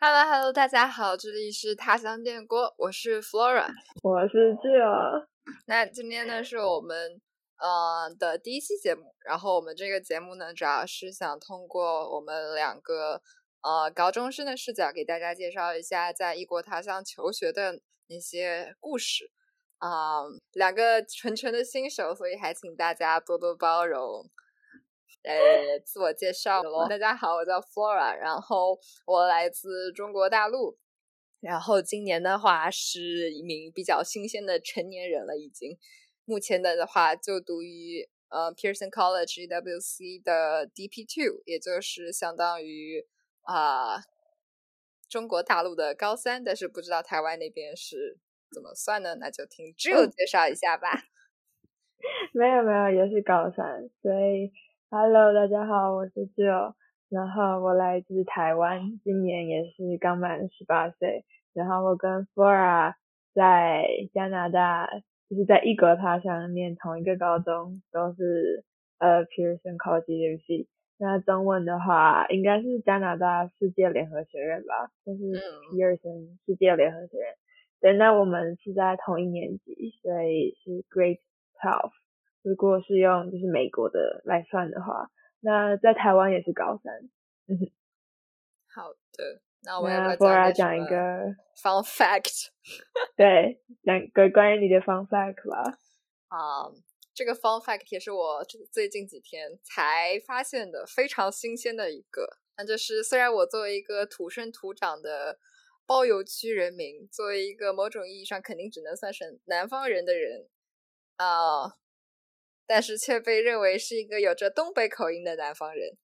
Hello Hello，大家好，这里是他乡电锅，我是 Flora，我是 Jill。那今天呢是我们呃的第一期节目，然后我们这个节目呢主要是想通过我们两个呃高中生的视角，给大家介绍一下在异国他乡求学的那些故事啊、两个纯纯的新手，所以还请大家多多包容。呃，自我介绍喽，大家好，我叫 Flora，然后我来自中国大陆，然后今年的话是一名比较新鲜的成年人了，已经。目前的的话就读于呃 Pearson College EWC 的 DP Two，也就是相当于啊、中国大陆的高三，但是不知道台湾那边是怎么算呢？那就听 Jill 介绍一下吧。没有没有，也是高三，所以 Hello，大家好，我是 Jill，然后我来自台湾，今年也是刚满十八岁，然后我跟 Flora 在加拿大，就是在异国他乡念同一个高中，都是呃 Pearson College。那中文的话，应该是加拿大世界联合学院吧，就是嗯 Pearson 世界联合学院。对，那我们是在同一年级，所以是 Grade Twelve。如果是用就是美国的来算的话，那在台湾也是高三。好的，那我要那不要 Flora 讲一个，fun fact？对，讲个关于你的 fun fact 吧。啊、这个 fun fact 也是我这最近几天才发现的，非常新鲜的一个。那就是虽然我作为一个土生土长的包邮区人民，作为一个某种意义上肯定只能算是南方人的人啊、但是却被认为是一个有着东北口音的南方人。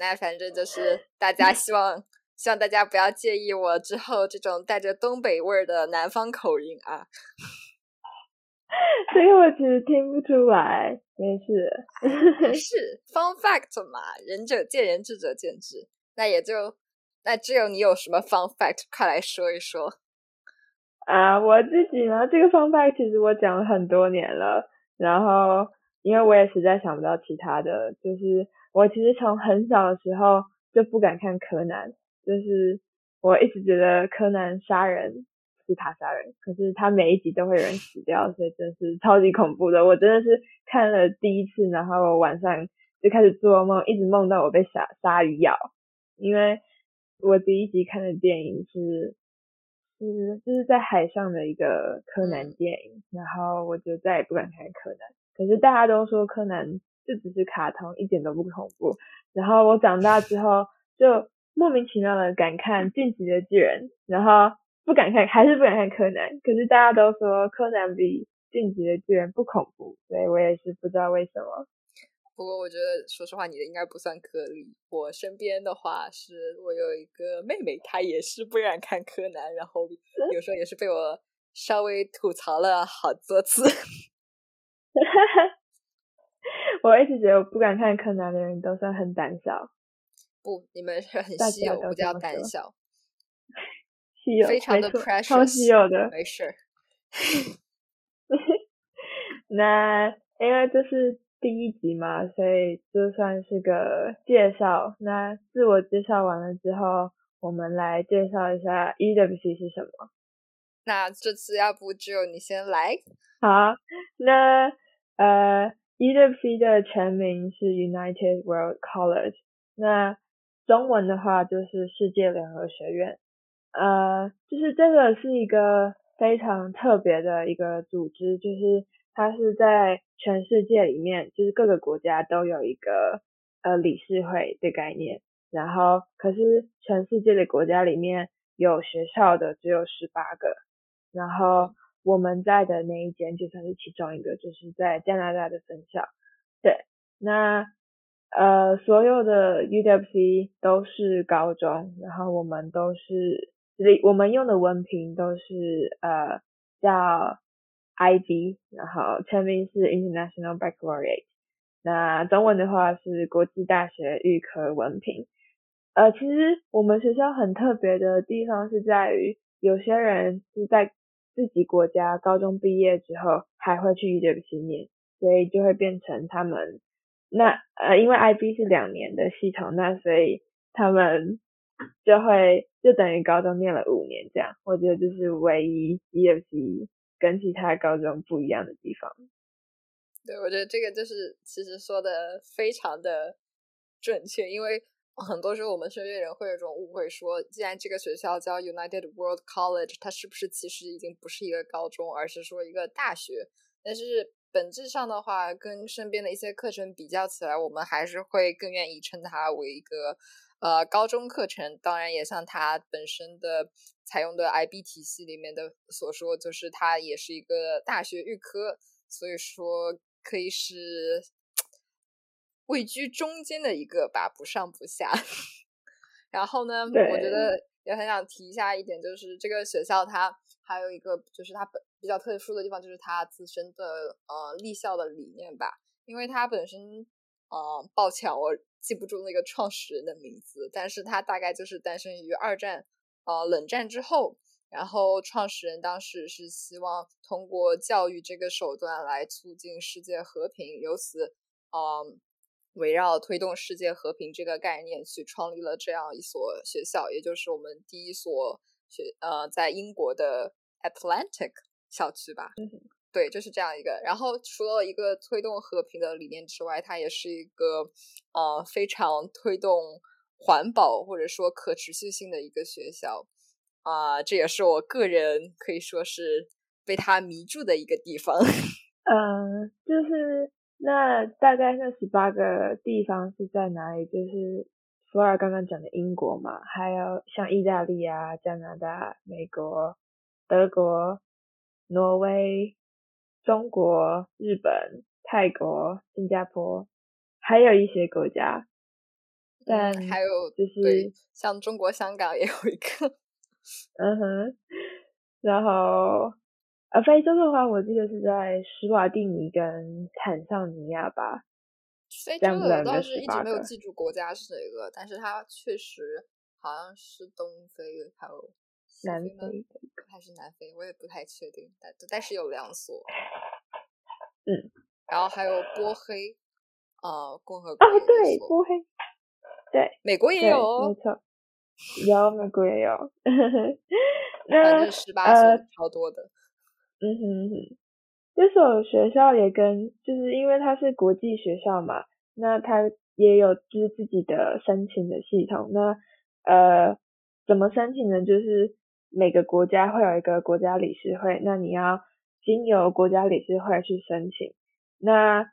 那反正就是大家希望希望大家不要介意我之后这种带着东北味儿的南方口音啊。所以我其实听不出来，没事。是 fun fact 嘛，仁者见仁，智者见智。那也就那只有你有什么 fun fact，快来说一说。啊，我自己呢，这个 fun fact 其实我讲了很多年了，然后因为我也实在想不到其他的，就是我其实从很小的时候就不敢看柯南，就是我一直觉得柯南杀人是他杀人，可是他每一集都会有人死掉，所以真是超级恐怖的。我真的是看了第一次，然后我晚上就开始做梦，一直梦到我被鲨鲨鱼咬，因为我第一集看的电影是是就是在海上的一个柯南电影，然后我就再也不敢看柯南。可是大家都说柯南就只是卡通，一点都不恐怖。然后我长大之后就莫名其妙的敢看《进击的巨人》，然后不敢看，还是不敢看柯南。可是大家都说柯南比《进击的巨人》不恐怖，所以我也是不知道为什么。不过我觉得，说实话，你的应该不算颗粒。我身边的话是，我有一个妹妹，她也是不敢看柯南，然后有时候也是被我稍微吐槽了好多次。我一直觉得我不敢看柯南的人都算很胆小，不，你们是很大稀有，不叫胆小，稀有，非常的超稀有的。没事儿。那因为这是第一集嘛，所以就算是个介绍。那自我介绍完了之后，我们来介绍一下 EWC 是什么。那这次要不只有你先来？好，那呃，EWC 的全名是 United World College，那中文的话就是世界联合学院。呃，就是这个是一个非常特别的一个组织，就是它是在全世界里面，就是各个国家都有一个呃理事会的概念，然后可是全世界的国家里面有学校的只有十八个，然后我们在的那一间就算是其中一个，就是在加拿大的分校。对，那呃所有的 UWC 都是高中，然后我们都是，就是我们用的文凭都是呃叫 IB，然后全名是 International Baccalaureate。那中文的话是国际大学预科文凭。呃，其实我们学校很特别的地方是在于，有些人是在自己国家高中毕业之后还会去 UWC 念，所以就会变成他们那呃，因为 IB 是两年的系统，那所以他们就会就等于高中念了五年这样。我觉得这是唯一 EFC 跟其他高中不一样的地方。对，我觉得这个就是其实说的非常的准确，因为很多时候我们身边人会有一种误会，说既然这个学校叫 United World College，它是不是其实已经不是一个高中，而是说一个大学？但是本质上的话，跟身边的一些课程比较起来，我们还是会更愿意称它为一个呃高中课程。当然，也像它本身的采用的 IB 体系里面的所说，就是它也是一个大学预科，所以说可以是位居中间的一个吧，不上不下。然后呢，我觉得也很想提一下一点，就是这个学校它。还有一个就是它本比较特殊的地方，就是它自身的呃立校的理念吧。因为它本身，呃，抱歉，我记不住那个创始人的名字，但是它大概就是诞生于二战，呃，冷战之后。然后创始人当时是希望通过教育这个手段来促进世界和平，由此，嗯，围绕推动世界和平这个概念去创立了这样一所学校，也就是我们第一所学呃在英国的。Atlantic 校区吧，对，就是这样一个。然后除了一个推动和平的理念之外，它也是一个呃非常推动环保或者说可持续性的一个学校啊。这也是我个人可以说是被它迷住的一个地方。嗯，就是那大概那十八个地方是在哪里？就是福尔刚刚讲的英国嘛，还有像意大利啊、加拿大、美国。德国、挪威、中国、日本、泰国、新加坡，还有一些国家，但还有就是像中国香港也有一个，嗯哼，然后呃，非洲的话，我记得是在施瓦蒂尼跟坦桑尼亚吧。非洲的倒是一直没有记住国家是哪个，但是它确实好像是东非，还有。南非还是南非，我也不太确定，但但是有两所，嗯，然后还有波黑，啊，共和国哦，对，波黑，对，美国也有，没错，有美国也有，反正十八所超多的，嗯哼哼，这所学校也跟就是因为它是国际学校嘛，那它也有就是自己的申请的系统，那呃，怎么申请呢？就是。每个国家会有一个国家理事会，那你要经由国家理事会去申请。那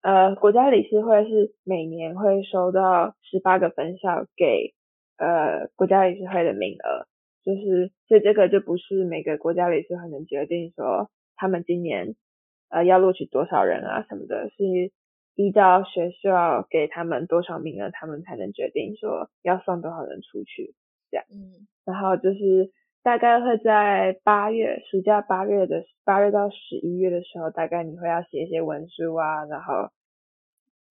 呃，国家理事会是每年会收到十八个分校给呃国家理事会的名额，就是所以这个就不是每个国家理事会能决定说他们今年呃要录取多少人啊什么的，是依照学校给他们多少名额，他们才能决定说要送多少人出去这样。嗯，然后就是。大概会在八月，暑假八月的八月到十一月的时候，大概你会要写一些文书啊，然后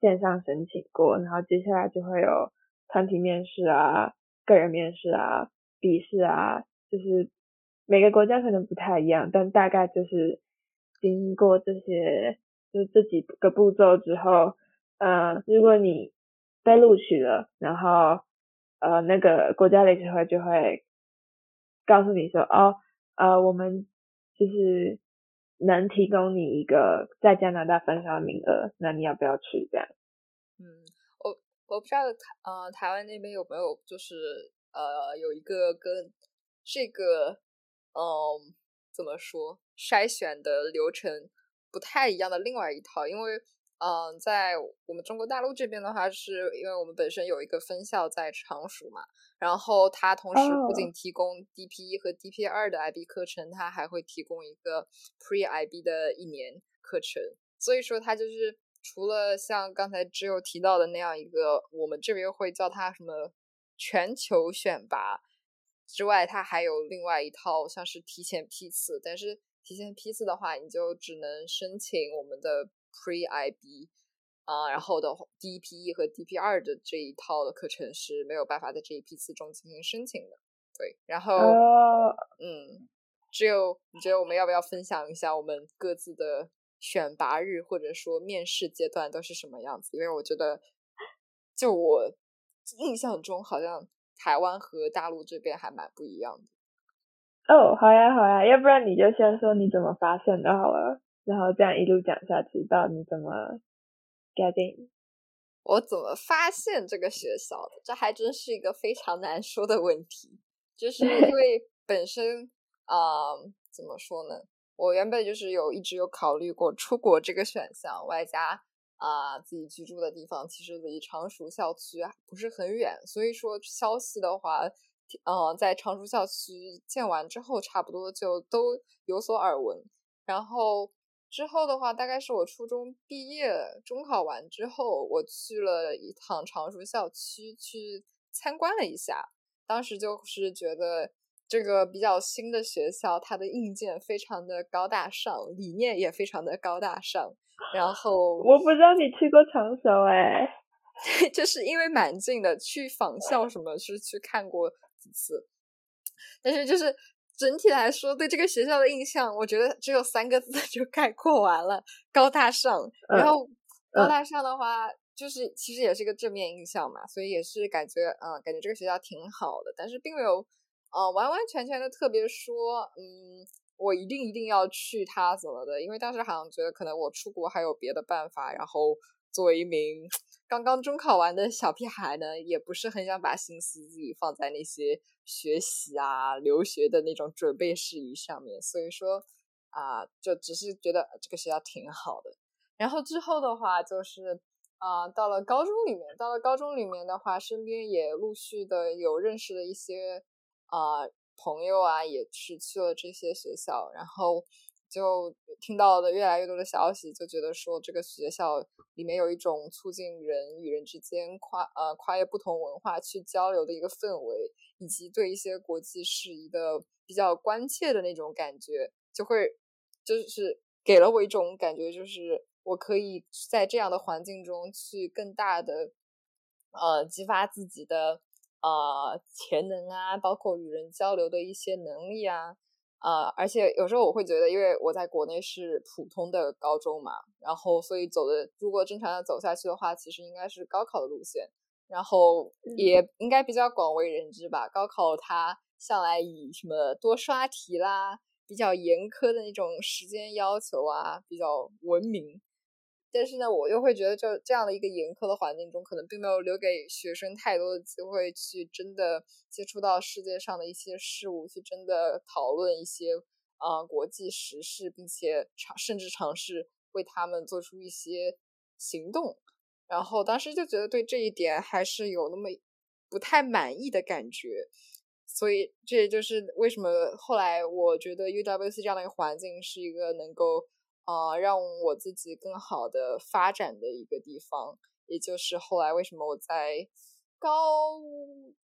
线上申请过，然后接下来就会有团体面试啊、个人面试啊、笔试啊，就是每个国家可能不太一样，但大概就是经过这些就这几个步骤之后，呃，如果你被录取了，然后呃那个国家理事会就会。告诉你说哦，呃，我们就是能提供你一个在加拿大分校的名额，那你要不要去？这样？嗯，我我不知道台呃台湾那边有没有就是呃有一个跟这个嗯怎么说筛选的流程不太一样的另外一套，因为。嗯，在我们中国大陆这边的话，是因为我们本身有一个分校在常熟嘛，然后它同时不仅提供 DP 一和 DP 二的 IB 课程，它还会提供一个 Pre IB 的一年课程。所以说，它就是除了像刚才只有提到的那样一个，我们这边会叫它什么全球选拔之外，它还有另外一套像是提前批次，但是提前批次的话，你就只能申请我们的。Pre IB 啊，然后的第一批一和 DP 二的这一套的课程是没有办法在这一批次中进行申请的。对，然后嗯，只有你觉得我们要不要分享一下我们各自的选拔日或者说面试阶段都是什么样子？因为我觉得，就我印象中好像台湾和大陆这边还蛮不一样的。哦，好呀好呀，要不然你就先说你怎么发现的好了，然后这样一路讲下去，到你怎么 get in。我怎么发现这个学校的？这还真是一个非常难说的问题，就是因 为本身啊，怎么说呢？我原本就是有一直有考虑过出国这个选项，外加啊自己居住的地方其实离常熟校区不是很远，所以说消息的话，呃，在常熟校区建完之后，差不多就都有所耳闻。然后之后的话，大概是我初中毕业、中考完之后，我去了一趟常熟校区去参观了一下，当时就是觉得。这个比较新的学校，它的硬件非常的高大上，理念也非常的高大上。然后我不知道你去过长熟哎，就是因为蛮近的，去访校什么是去看过几次。但是就是整体来说，对这个学校的印象，我觉得只有三个字就概括完了：高大上。然后高大上的话，就是其实也是一个正面印象嘛，所以也是感觉啊，感觉这个学校挺好的，但是并没有。呃，完完全全的特别说，嗯，我一定一定要去他怎么的？因为当时好像觉得可能我出国还有别的办法，然后作为一名刚刚中考完的小屁孩呢，也不是很想把心思自己放在那些学习啊、留学的那种准备事宜上面，所以说啊，就只是觉得这个学校挺好的。然后之后的话，就是啊，到了高中里面，到了高中里面的话，身边也陆续的有认识的一些。啊，朋友啊，也是去了这些学校，然后就听到的越来越多的消息，就觉得说这个学校里面有一种促进人与人之间跨呃跨越不同文化去交流的一个氛围，以及对一些国际事宜的比较关切的那种感觉，就会就是给了我一种感觉，就是我可以在这样的环境中去更大的呃激发自己的。呃，潜能啊，包括与人交流的一些能力啊，呃，而且有时候我会觉得，因为我在国内是普通的高中嘛，然后所以走的如果正常的走下去的话，其实应该是高考的路线，然后也应该比较广为人知吧。高考它向来以什么多刷题啦，比较严苛的那种时间要求啊，比较闻名。但是呢，我又会觉得，就这样的一个严苛的环境中，可能并没有留给学生太多的机会去真的接触到世界上的一些事物，去真的讨论一些啊国际时事，并且尝甚至尝试为他们做出一些行动。然后当时就觉得对这一点还是有那么不太满意的感觉，所以这也就是为什么后来我觉得 UWC 这样的一个环境是一个能够。啊，让我自己更好的发展的一个地方，也就是后来为什么我在高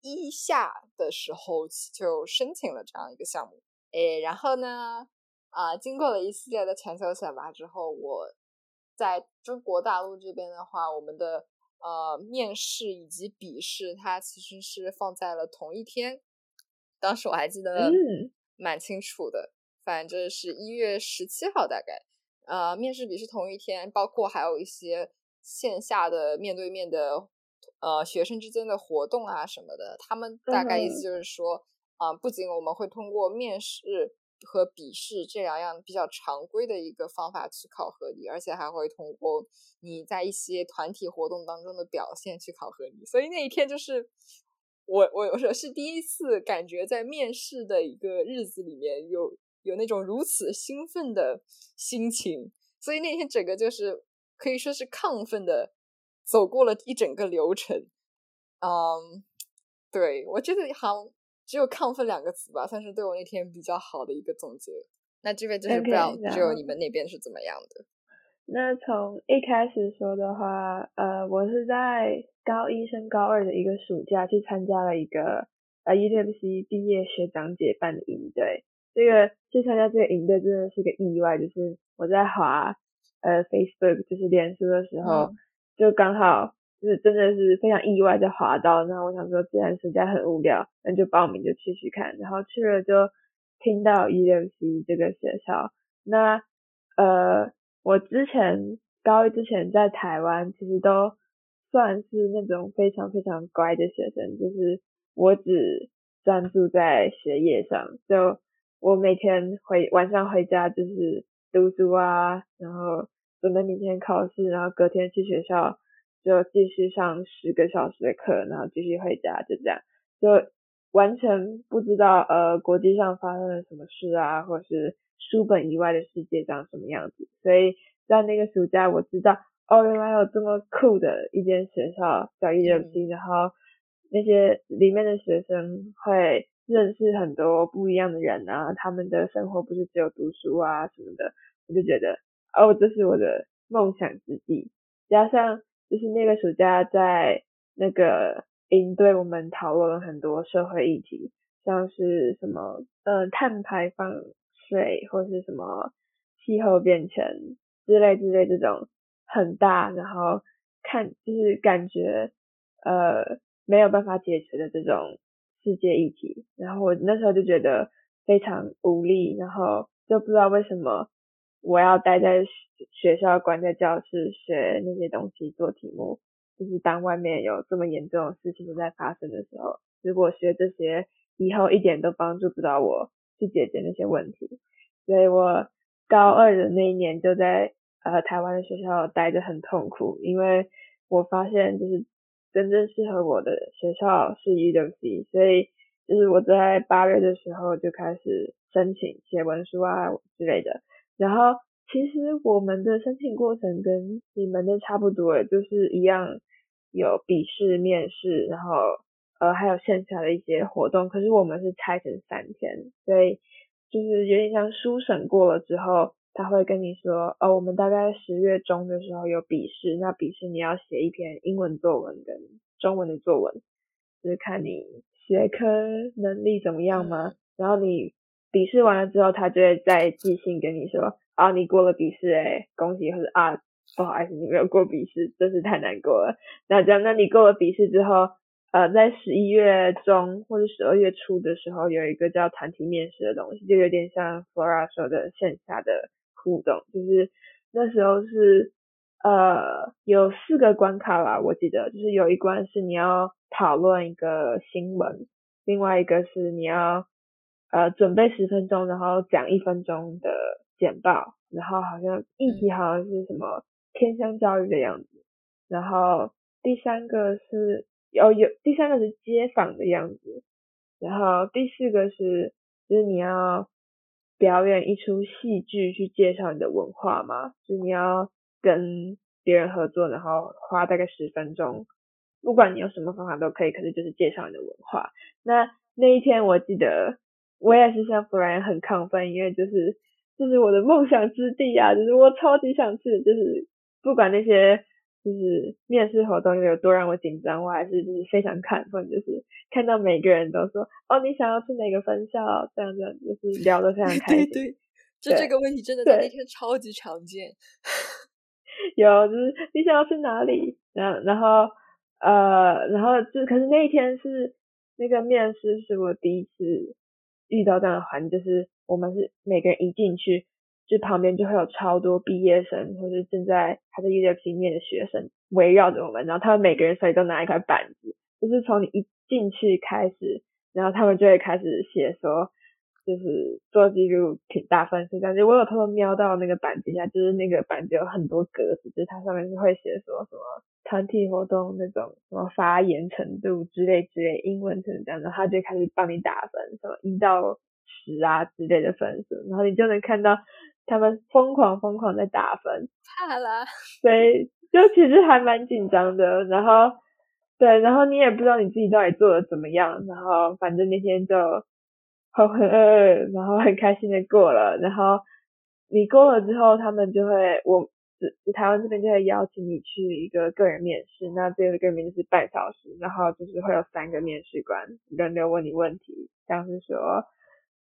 一下的时候就申请了这样一个项目。诶，然后呢，啊，经过了一系列的全球选拔之后，我在中国大陆这边的话，我们的呃面试以及笔试，它其实是放在了同一天。当时我还记得蛮清楚的，反正是一月十七号大概。呃，面试笔是同一天，包括还有一些线下的面对面的呃学生之间的活动啊什么的。他们大概意思就是说，啊，不仅我们会通过面试和笔试这两样比较常规的一个方法去考核你，而且还会通过你在一些团体活动当中的表现去考核你。所以那一天就是我我我是第一次感觉在面试的一个日子里面有。有那种如此兴奋的心情，所以那天整个就是可以说是亢奋的走过了一整个流程。嗯，对我觉得好像只有亢奋两个词吧，算是对我那天比较好的一个总结。那这边就是不知道只有你们那边是怎么样的。那从一开始说的话，呃，我是在高一升高二的一个暑假去参加了一个呃 UMC 毕业学长姐办的营队。这个去参加这个营队真的是个意外，就是我在滑呃 Facebook 就是脸书的时候，就刚好就是真的是非常意外的滑到，然后我想说既然实在很无聊，那就报名就去去看，然后去了就听到 E 六 C 这个学校，那呃我之前高一之前在台湾其实都算是那种非常非常乖的学生，就是我只专注在学业上，就我每天回晚上回家就是读书啊，然后准备明天考试，然后隔天去学校就继续上十个小时的课，然后继续回家，就这样，就完全不知道呃国际上发生了什么事啊，或是书本以外的世界长什么样子。所以在那个暑假，我知道哦，原来有这么酷的一间学校叫 EMC，然后。那些里面的学生会认识很多不一样的人啊，他们的生活不是只有读书啊什么的，我就觉得哦，这是我的梦想之地。加上就是那个暑假在那个营队，我们讨论了很多社会议题，像是什么呃碳排放税或是什么气候变迁之类之类这种很大，然后看就是感觉呃。没有办法解决的这种世界议题，然后我那时候就觉得非常无力，然后就不知道为什么我要待在学校关在教室学那些东西做题目，就是当外面有这么严重的事情都在发生的时候，如果学这些以后一点都帮助不到我去解决那些问题，所以我高二的那一年就在呃台湾的学校待着很痛苦，因为我发现就是。真正适合我的学校是 UWC，所以就是我在八月的时候就开始申请写文书啊之类的。然后其实我们的申请过程跟你们的差不多，就是一样有笔试、面试，然后呃还有线下的一些活动。可是我们是拆成三天，所以就是有点像书审过了之后。他会跟你说，哦，我们大概十月中的时候有笔试，那笔试你要写一篇英文作文跟中文的作文，就是看你学科能力怎么样嘛。然后你笔试完了之后，他就会再寄信跟你说，啊，你过了笔试，哎，恭喜，或者啊，不好意思，你没有过笔试，真是太难过了。那这样，那你过了笔试之后，呃，在十一月中或者十二月初的时候，有一个叫团体面试的东西，就有点像 Flora 说的线下的。互动就是那时候是呃有四个关卡吧，我记得就是有一关是你要讨论一个新闻，另外一个是你要呃准备十分钟，然后讲一分钟的简报，然后好像议题好像是什么偏向教育的样子，然后第三个是有有第三个是街访的样子，然后第四个是就是你要。表演一出戏剧去介绍你的文化嘛，就是你要跟别人合作，然后花大概十分钟，不管你用什么方法都可以，可是就是介绍你的文化。那那一天我记得我也是像弗兰很亢奋，因为就是就是我的梦想之地啊，就是我超级想去，就是不管那些。就是面试活动有多让我紧张，我还是就是非常亢奋，就是看到每个人都说哦，你想要去哪个分校？这样这样就是 聊得非常开心。对对，就这个问题真的在那天超级常见。有就是你想要去哪里？然后然后呃，然后就可是那一天是那个面试是我第一次遇到这样的环境，就是我们是每个人一进去。就旁边就会有超多毕业生，或是正在还在 U F C 面的学生围绕着我们，然后他们每个人手里都拿一块板子，就是从你一进去开始，然后他们就会开始写说，就是做记录挺大分数，但是我有偷偷瞄到那个板底下，就是那个板子有很多格子，就是它上面是会写说什么团体活动那种什么发言程度之类之类，英文程度这样，然后他就开始帮你打分，什么一到十啊之类的分数，然后你就能看到。他们疯狂疯狂在打分，怕了，所以就其实还蛮紧张的。然后对，然后你也不知道你自己到底做的怎么样。然后反正那天就浑浑噩噩，然后很开心的过了。然后你过了之后，他们就会我台湾这边就会邀请你去一个个人面试。那这个个人面试是半小时，然后就是会有三个面试官轮流问你问题，像是说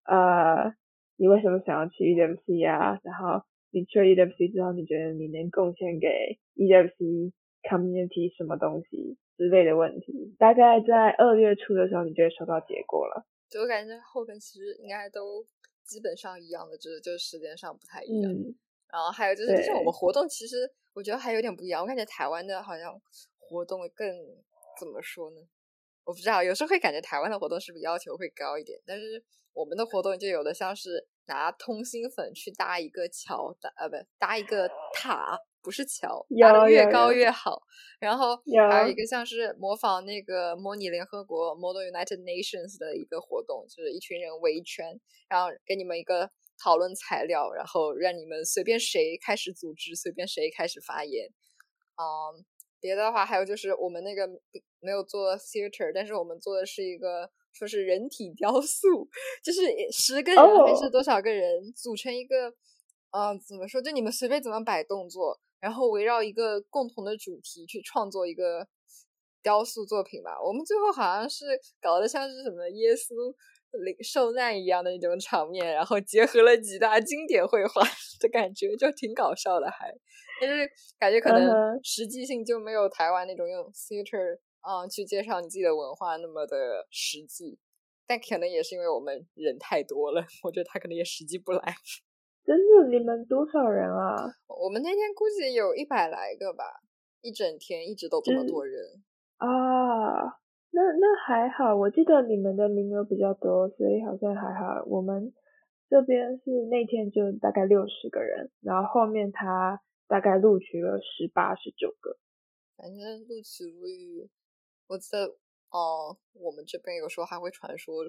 呃。你为什么想要去 EWC 啊？然后你去了 EWC 之后，你觉得你能贡献给 EWC community 什么东西之类的问题？大概在二月初的时候，你就会收到结果了。就我感觉后边其实应该都基本上一样的，就是就是时间上不太一样。然后还有就是，就是我们活动其实我觉得还有点不一样。我感觉台湾的好像活动更怎么说呢？我不知道，有时候会感觉台湾的活动是不是要求会高一点？但是我们的活动就有的像是拿通心粉去搭一个桥，搭呃不搭一个塔，不是桥，搭的越高越好。然后还有一个像是模仿那个模拟联合国 （Model United Nations） 的一个活动，就是一群人围一圈，然后给你们一个讨论材料，然后让你们随便谁开始组织，随便谁开始发言，嗯。别的话，还有就是我们那个没有做 theater，但是我们做的是一个说是人体雕塑，就是十个人还是多少个人组成一个，嗯，怎么说？就你们随便怎么摆动作，然后围绕一个共同的主题去创作一个雕塑作品吧。我们最后好像是搞得像是什么耶稣。领受难一样的那种场面，然后结合了几大经典绘画的感觉，就挺搞笑的，还，但是感觉可能实际性就没有台湾那种用 theater 啊去介绍你自己的文化那么的实际，但可能也是因为我们人太多了，我觉得他可能也实际不来。真的，你们多少人啊？我们那天估计有一百来个吧，一整天一直都这么多人啊。那那还好，我记得你们的名额比较多，所以好像还好。我们这边是那天就大概六十个人，然后后面他大概录取了十八、十九个。反正录取率，我记得哦，我们这边有时候还会传说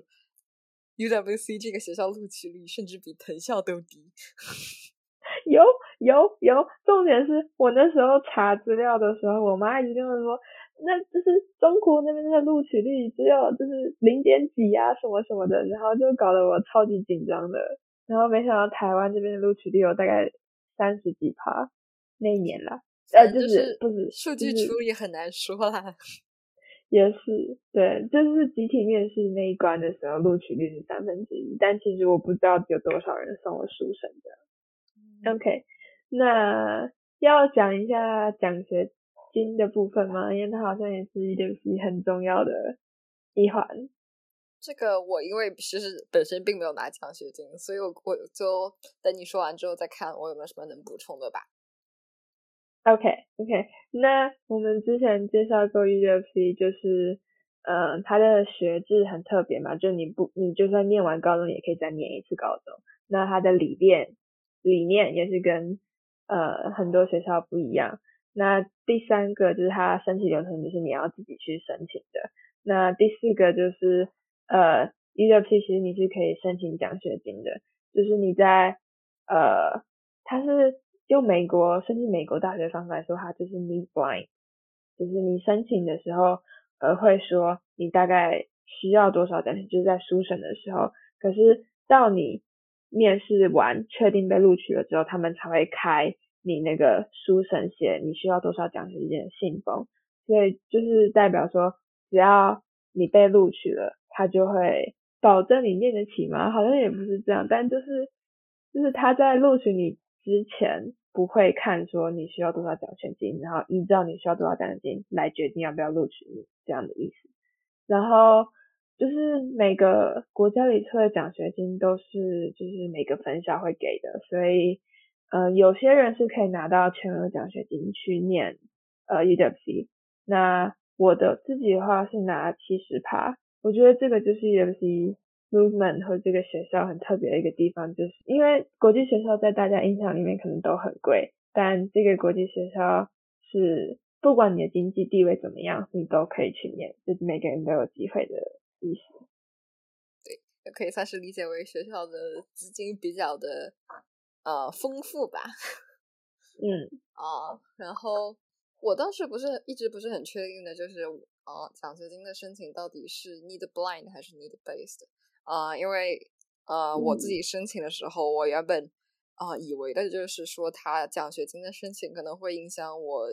，UWC 这个学校录取率甚至比藤校都低。有有有，重点是我那时候查资料的时候，我妈一直跟我说。那就是中国那边的录取率只有就是零点几啊什么什么的，然后就搞得我超级紧张的。然后没想到台湾这边的录取率有大概三十几趴，那一年啦，呃，就是不是数据处理很难说啦。也是对，就是集体面试那一关的时候，录取率是三分之一，但其实我不知道有多少人送了书审的。OK，那要讲一下奖学。金的部分吗？因为它好像也是 EWC 很重要的一环。这个我因为其实本身并没有拿奖学金，所以我我就等你说完之后再看我有没有什么能补充的吧。OK OK，那我们之前介绍过 EWC，就是嗯，它的学制很特别嘛，就你不你就算念完高中也可以再念一次高中。那它的理念理念也是跟呃很多学校不一样。那第三个就是它申请流程，就是你要自己去申请的。那第四个就是呃，EWP 其实你是可以申请奖学金的，就是你在呃，它是用美国申请美国大学方法来说，它就是 need blind，就是你申请的时候呃会说你大概需要多少奖学金，就是在书审的时候，可是到你面试完确定被录取了之后，他们才会开。你那个书审写你需要多少奖学金的信封，所以就是代表说，只要你被录取了，他就会保证你念得起吗？好像也不是这样，但就是就是他在录取你之前不会看说你需要多少奖学金，然后依照你需要多少奖学金来决定要不要录取你这样的意思。然后就是每个国家里出的奖学金都是就是每个分校会给的，所以。呃，有些人是可以拿到全额奖学金去念呃 EWC，那我的自己的话是拿七十趴，我觉得这个就是 EWC movement 和这个学校很特别的一个地方，就是因为国际学校在大家印象里面可能都很贵，但这个国际学校是不管你的经济地位怎么样，你都可以去念，就是每个人都有机会的意思。对，也可以算是理解为学校的资金比较的。呃，丰富吧，嗯啊，然后我当时不是一直不是很确定的，就是呃，奖学金的申请到底是 need blind 还是 need based 啊？因为呃，我自己申请的时候，我原本啊以为的就是说，他奖学金的申请可能会影响我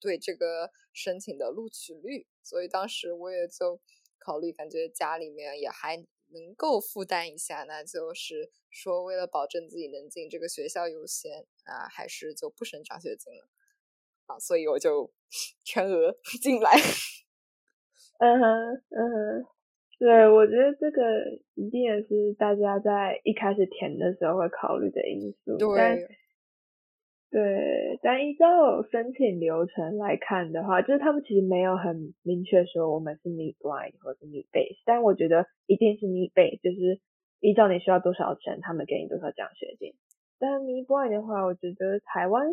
对这个申请的录取率，所以当时我也就考虑，感觉家里面也还。能够负担一下，那就是说，为了保证自己能进这个学校优先啊，还是就不省奖学金了啊，所以我就 全额 进来。嗯哼，嗯哼，对，我觉得这个一定也是大家在一开始填的时候会考虑的因素。对，对，但依照申请流程来看的话，就是他们其实没有很明确说我们是 meet blind 或者 meet base，但我觉得一定是 meet base，就是依照你需要多少钱，他们给你多少奖学金。但 meet blind 的话，我觉得台湾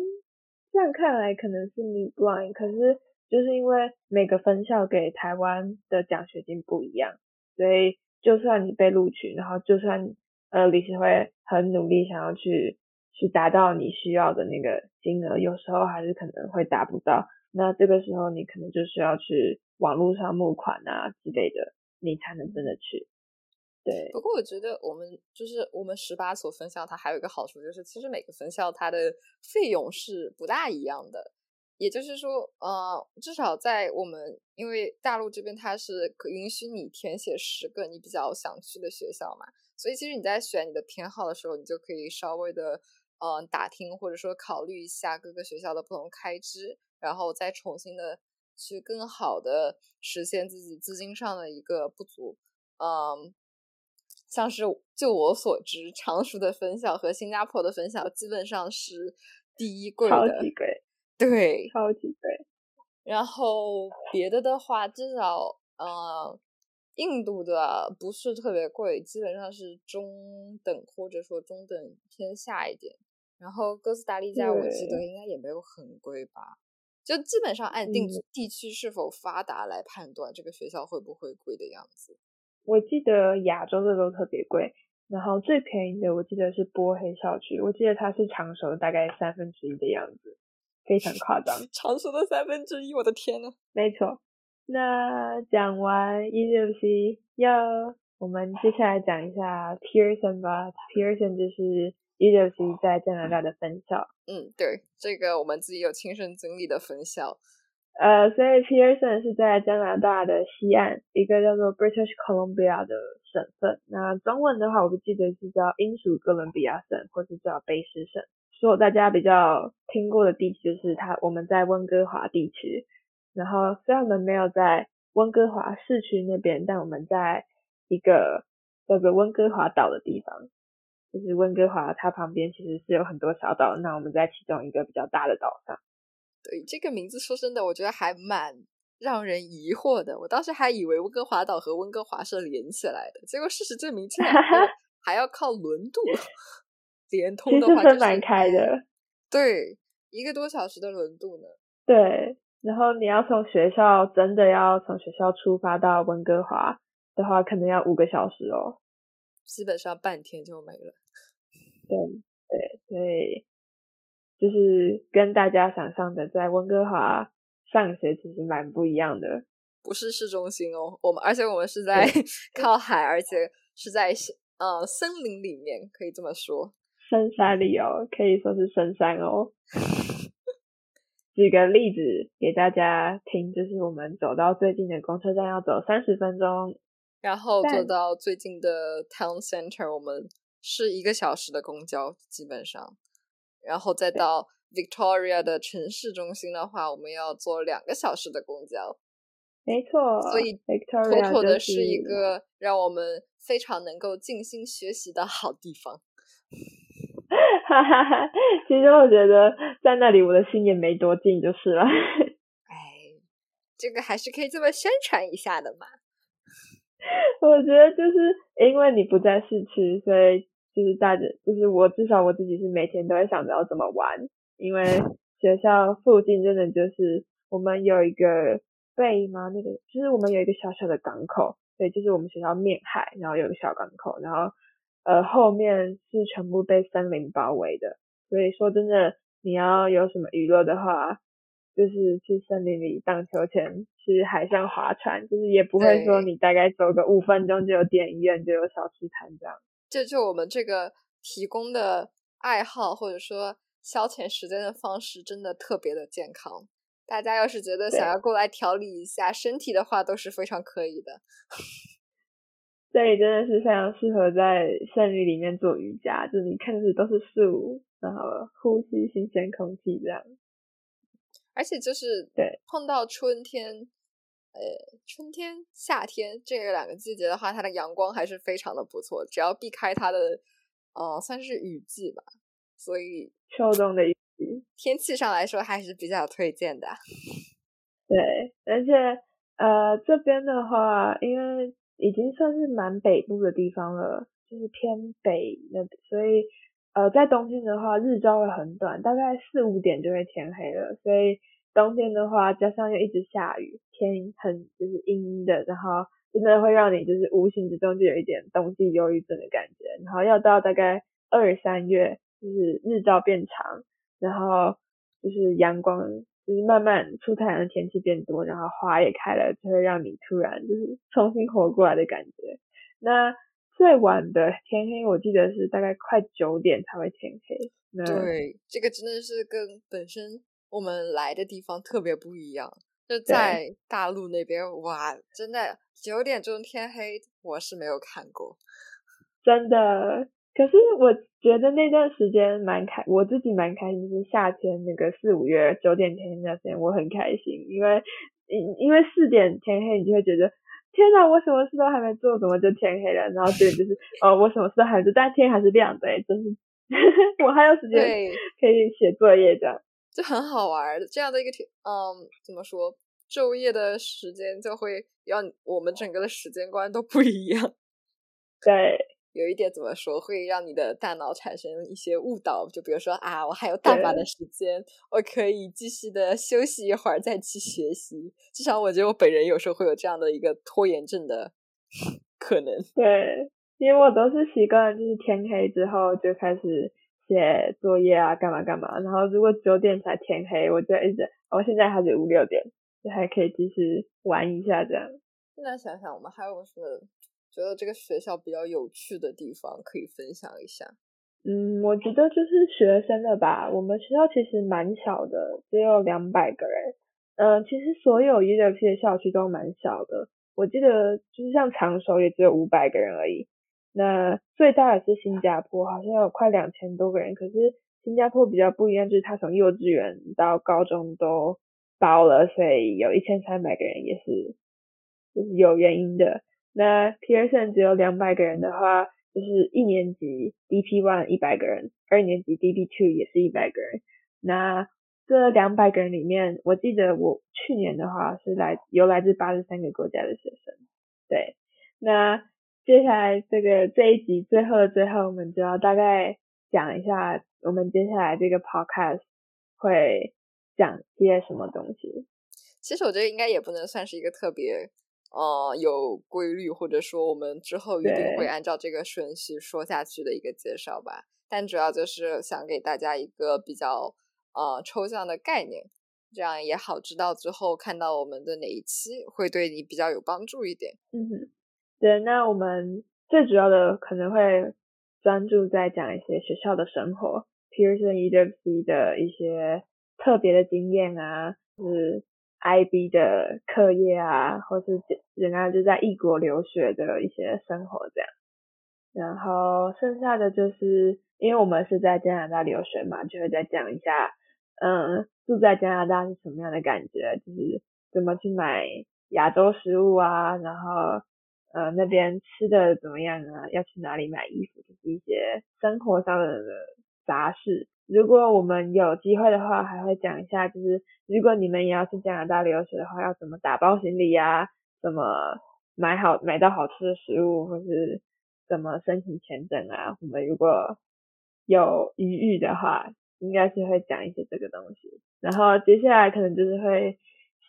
这样看来可能是 meet blind，可是就是因为每个分校给台湾的奖学金不一样，所以就算你被录取，然后就算呃理事会很努力想要去。去达到你需要的那个金额，有时候还是可能会达不到。那这个时候你可能就需要去网络上募款啊之类的，你才能真的去。对。不过我觉得我们就是我们十八所分校，它还有一个好处就是，其实每个分校它的费用是不大一样的。也就是说，呃，至少在我们因为大陆这边它是可允许你填写十个你比较想去的学校嘛，所以其实你在选你的偏好的时候，你就可以稍微的。嗯，打听或者说考虑一下各个学校的不同开支，然后再重新的去更好的实现自己资金上的一个不足。嗯，像是就我所知，常熟的分校和新加坡的分校基本上是第一贵的，超级贵，对，超级贵。然后别的的话，至少呃。印度的不是特别贵，基本上是中等或者说中等偏下一点。然后哥斯达黎加我记得应该也没有很贵吧，就基本上按定地区是否发达来判断这个学校会不会贵的样子。我记得亚洲的都特别贵，然后最便宜的我记得是波黑校区，我记得它是常熟大概三分之一的样子，非常夸张。常熟的三分之一，我的天呐！没错。那讲完 EWC，要我们接下来讲一下 Pearson 吧。Pearson 就是 EWC 在加拿大的分校。嗯，对，这个我们自己有亲身经历的分校。呃，所以 Pearson 是在加拿大的西岸，一个叫做 British Columbia 的省份。那中文的话，我不记得是叫英属哥伦比亚省，或是叫卑诗省。所有大家比较听过的地区，就是它，我们在温哥华地区。然后虽然我们没有在温哥华市区那边，但我们在一个叫做温哥华岛的地方，就是温哥华它旁边其实是有很多小岛，那我们在其中一个比较大的岛上。对这个名字，说真的，我觉得还蛮让人疑惑的。我当时还以为温哥华岛和温哥华是连起来的，结果事实证明，这两个还要靠轮渡 连通的话，就是蛮开的。对，一个多小时的轮渡呢。对。然后你要从学校真的要从学校出发到温哥华的话，可能要五个小时哦，基本上半天就没了。对对对，就是跟大家想象的在温哥华上学其实蛮不一样的。不是市中心哦，我们而且我们是在靠海，而且是在呃森林里面，可以这么说。深山里哦，可以说是深山哦。举个例子给大家听，就是我们走到最近的公车站要走三十分钟，然后坐到最近的 town center，我们是一个小时的公交基本上，然后再到 Victoria 的城市中心的话，我们要坐两个小时的公交。没错，所以 Victoria 妥妥的是一个让我们非常能够静心学习的好地方。哈哈哈，其实我觉得在那里我的心也没多静，就是了。哎，这个还是可以这么宣传一下的嘛。我觉得就是因为你不在市区，所以就是大家，就是我至少我自己是每天都会想着要怎么玩。因为 学校附近真的就是我们有一个 bay 吗？那个就是我们有一个小小的港口，对，就是我们学校面海，然后有个小港口，然后。呃，后面是全部被森林包围的，所以说真的，你要有什么娱乐的话，就是去森林里荡秋千，去海上划船，就是也不会说你大概走个五分钟就有电影院，就有小吃摊这样。这就我们这个提供的爱好或者说消遣时间的方式，真的特别的健康。大家要是觉得想要过来调理一下身体的话，都是非常可以的。这里真的是非常适合在森林里面做瑜伽，就是你看的都是树，然后呼吸新鲜空气这样。而且就是对碰到春天，呃，春天、夏天这两个季节的话，它的阳光还是非常的不错。只要避开它的，呃，算是雨季吧。所以秋冬的习。天气上来说还是比较推荐的。对，而且呃这边的话，因为已经算是蛮北部的地方了，就是偏北那，所以呃在冬天的话，日照会很短，大概四五点就会天黑了。所以冬天的话，加上又一直下雨，天很就是阴阴的，然后真的会让你就是无形之中就有一点冬季忧郁症的感觉。然后要到大概二三月，就是日照变长，然后就是阳光。就是慢慢出太阳的天气变多，然后花也开了，就会让你突然就是重新活过来的感觉。那最晚的天黑，我记得是大概快九点才会天黑。对，这个真的是跟本身我们来的地方特别不一样。就在大陆那边，哇，真的九点钟天黑，我是没有看过，真的。可是我觉得那段时间蛮开，我自己蛮开心，就是夏天那个四五月九点天黑那段时间，我很开心，因为因因为四点天黑，你就会觉得天哪，我什么事都还没做，怎么就天黑了？然后这里就是呃，我什么事都还没做，但天还是亮的，真是 我还有时间可以写作业这样，就很好玩。这样的一个天，嗯，怎么说，昼夜的时间就会让我们整个的时间观都不一样。对。有一点怎么说，会让你的大脑产生一些误导，就比如说啊，我还有大把的时间，我可以继续的休息一会儿再去学习。至少我觉得我本人有时候会有这样的一个拖延症的 可能。对，因为我都是习惯就是天黑之后就开始写作业啊，干嘛干嘛。然后如果九点才天黑，我就一直，我现在还是五六点，就还可以继续玩一下这样。现在想想，我们还有什么？觉得这个学校比较有趣的地方可以分享一下。嗯，我觉得就是学生的吧。我们学校其实蛮小的，只有两百个人。嗯，其实所有 e w p 的校区都蛮小的。我记得就是像长熟也只有五百个人而已。那最大的是新加坡，好像有快两千多个人。可是新加坡比较不一样，就是它从幼稚园到高中都包了，所以有一千三百个人也是就是有原因的。那 P.S. 只有两百个人的话，就是一年级 DP One 一百个人，二年级 DP Two 也是一百个人。那这两百个人里面，我记得我去年的话是来有来自八十三个国家的学生。对，那接下来这个这一集最后的最后，我们就要大概讲一下我们接下来这个 Podcast 会讲些什么东西。其实我觉得应该也不能算是一个特别。呃，有规律，或者说我们之后一定会按照这个顺序说下去的一个介绍吧。但主要就是想给大家一个比较呃抽象的概念，这样也好知道之后看到我们的哪一期会对你比较有帮助一点。嗯哼，对。那我们最主要的可能会专注在讲一些学校的生活，Pearson EWC 的一些特别的经验啊，是。IB 的课业啊，或是人家就在异国留学的一些生活这样，然后剩下的就是因为我们是在加拿大留学嘛，就会再讲一下，嗯，住在加拿大是什么样的感觉，就是怎么去买亚洲食物啊，然后呃那边吃的怎么样啊，要去哪里买衣服，就是一些生活上的杂事。如果我们有机会的话，还会讲一下，就是如果你们也要去加拿大留学的话，要怎么打包行李呀？怎么买好买到好吃的食物，或是怎么申请签证啊？我们如果有余裕的话，应该是会讲一些这个东西。然后接下来可能就是会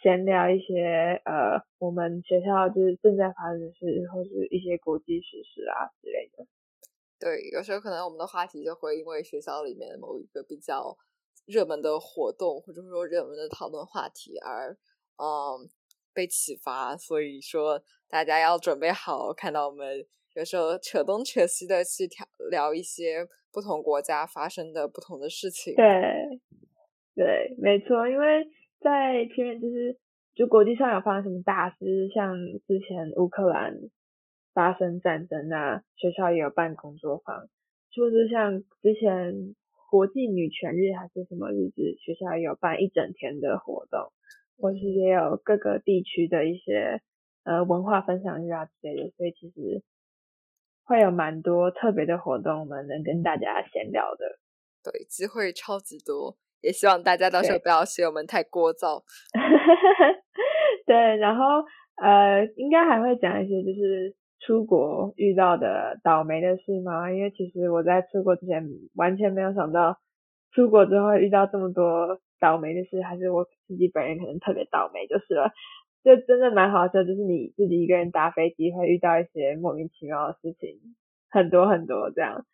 闲聊一些呃，我们学校就是正在发生的事，或是一些国际时事啊之类的。对，有时候可能我们的话题就会因为学校里面某一个比较热门的活动，或者说热门的讨论话题而嗯被启发，所以说大家要准备好，看到我们有时候扯东扯西的去聊聊一些不同国家发生的不同的事情。对，对，没错，因为在前面就是就国际上有发生什么大事，像之前乌克兰。发生战争啊，学校也有办工作坊，就是像之前国际女权日还是什么日子，学校也有办一整天的活动，或是也有各个地区的一些呃文化分享日啊之类的，所以其实会有蛮多特别的活动，我们能跟大家闲聊的。对，机会超级多，也希望大家到时候不要嫌我们太聒噪。对，然后呃，应该还会讲一些就是出国遇到的倒霉的事吗？因为其实我在出国之前完全没有想到，出国之后遇到这么多倒霉的事，还是我自己本人可能特别倒霉就是了。就真的蛮好笑，就是你自己一个人搭飞机会遇到一些莫名其妙的事情，很多很多这样。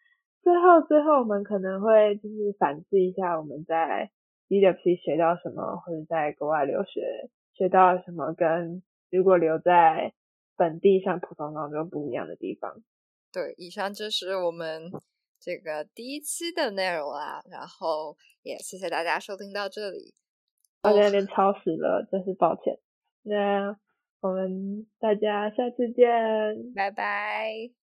最后最后我们可能会就是反思一下我们在 DWP 学到什么，或者在国外留学学到了什么，跟如果留在本地上普通高中不一样的地方。对，以上就是我们这个第一期的内容啦。然后也谢谢大家收听到这里。我有点超时了，真是抱歉。那我们大家下次见，拜拜。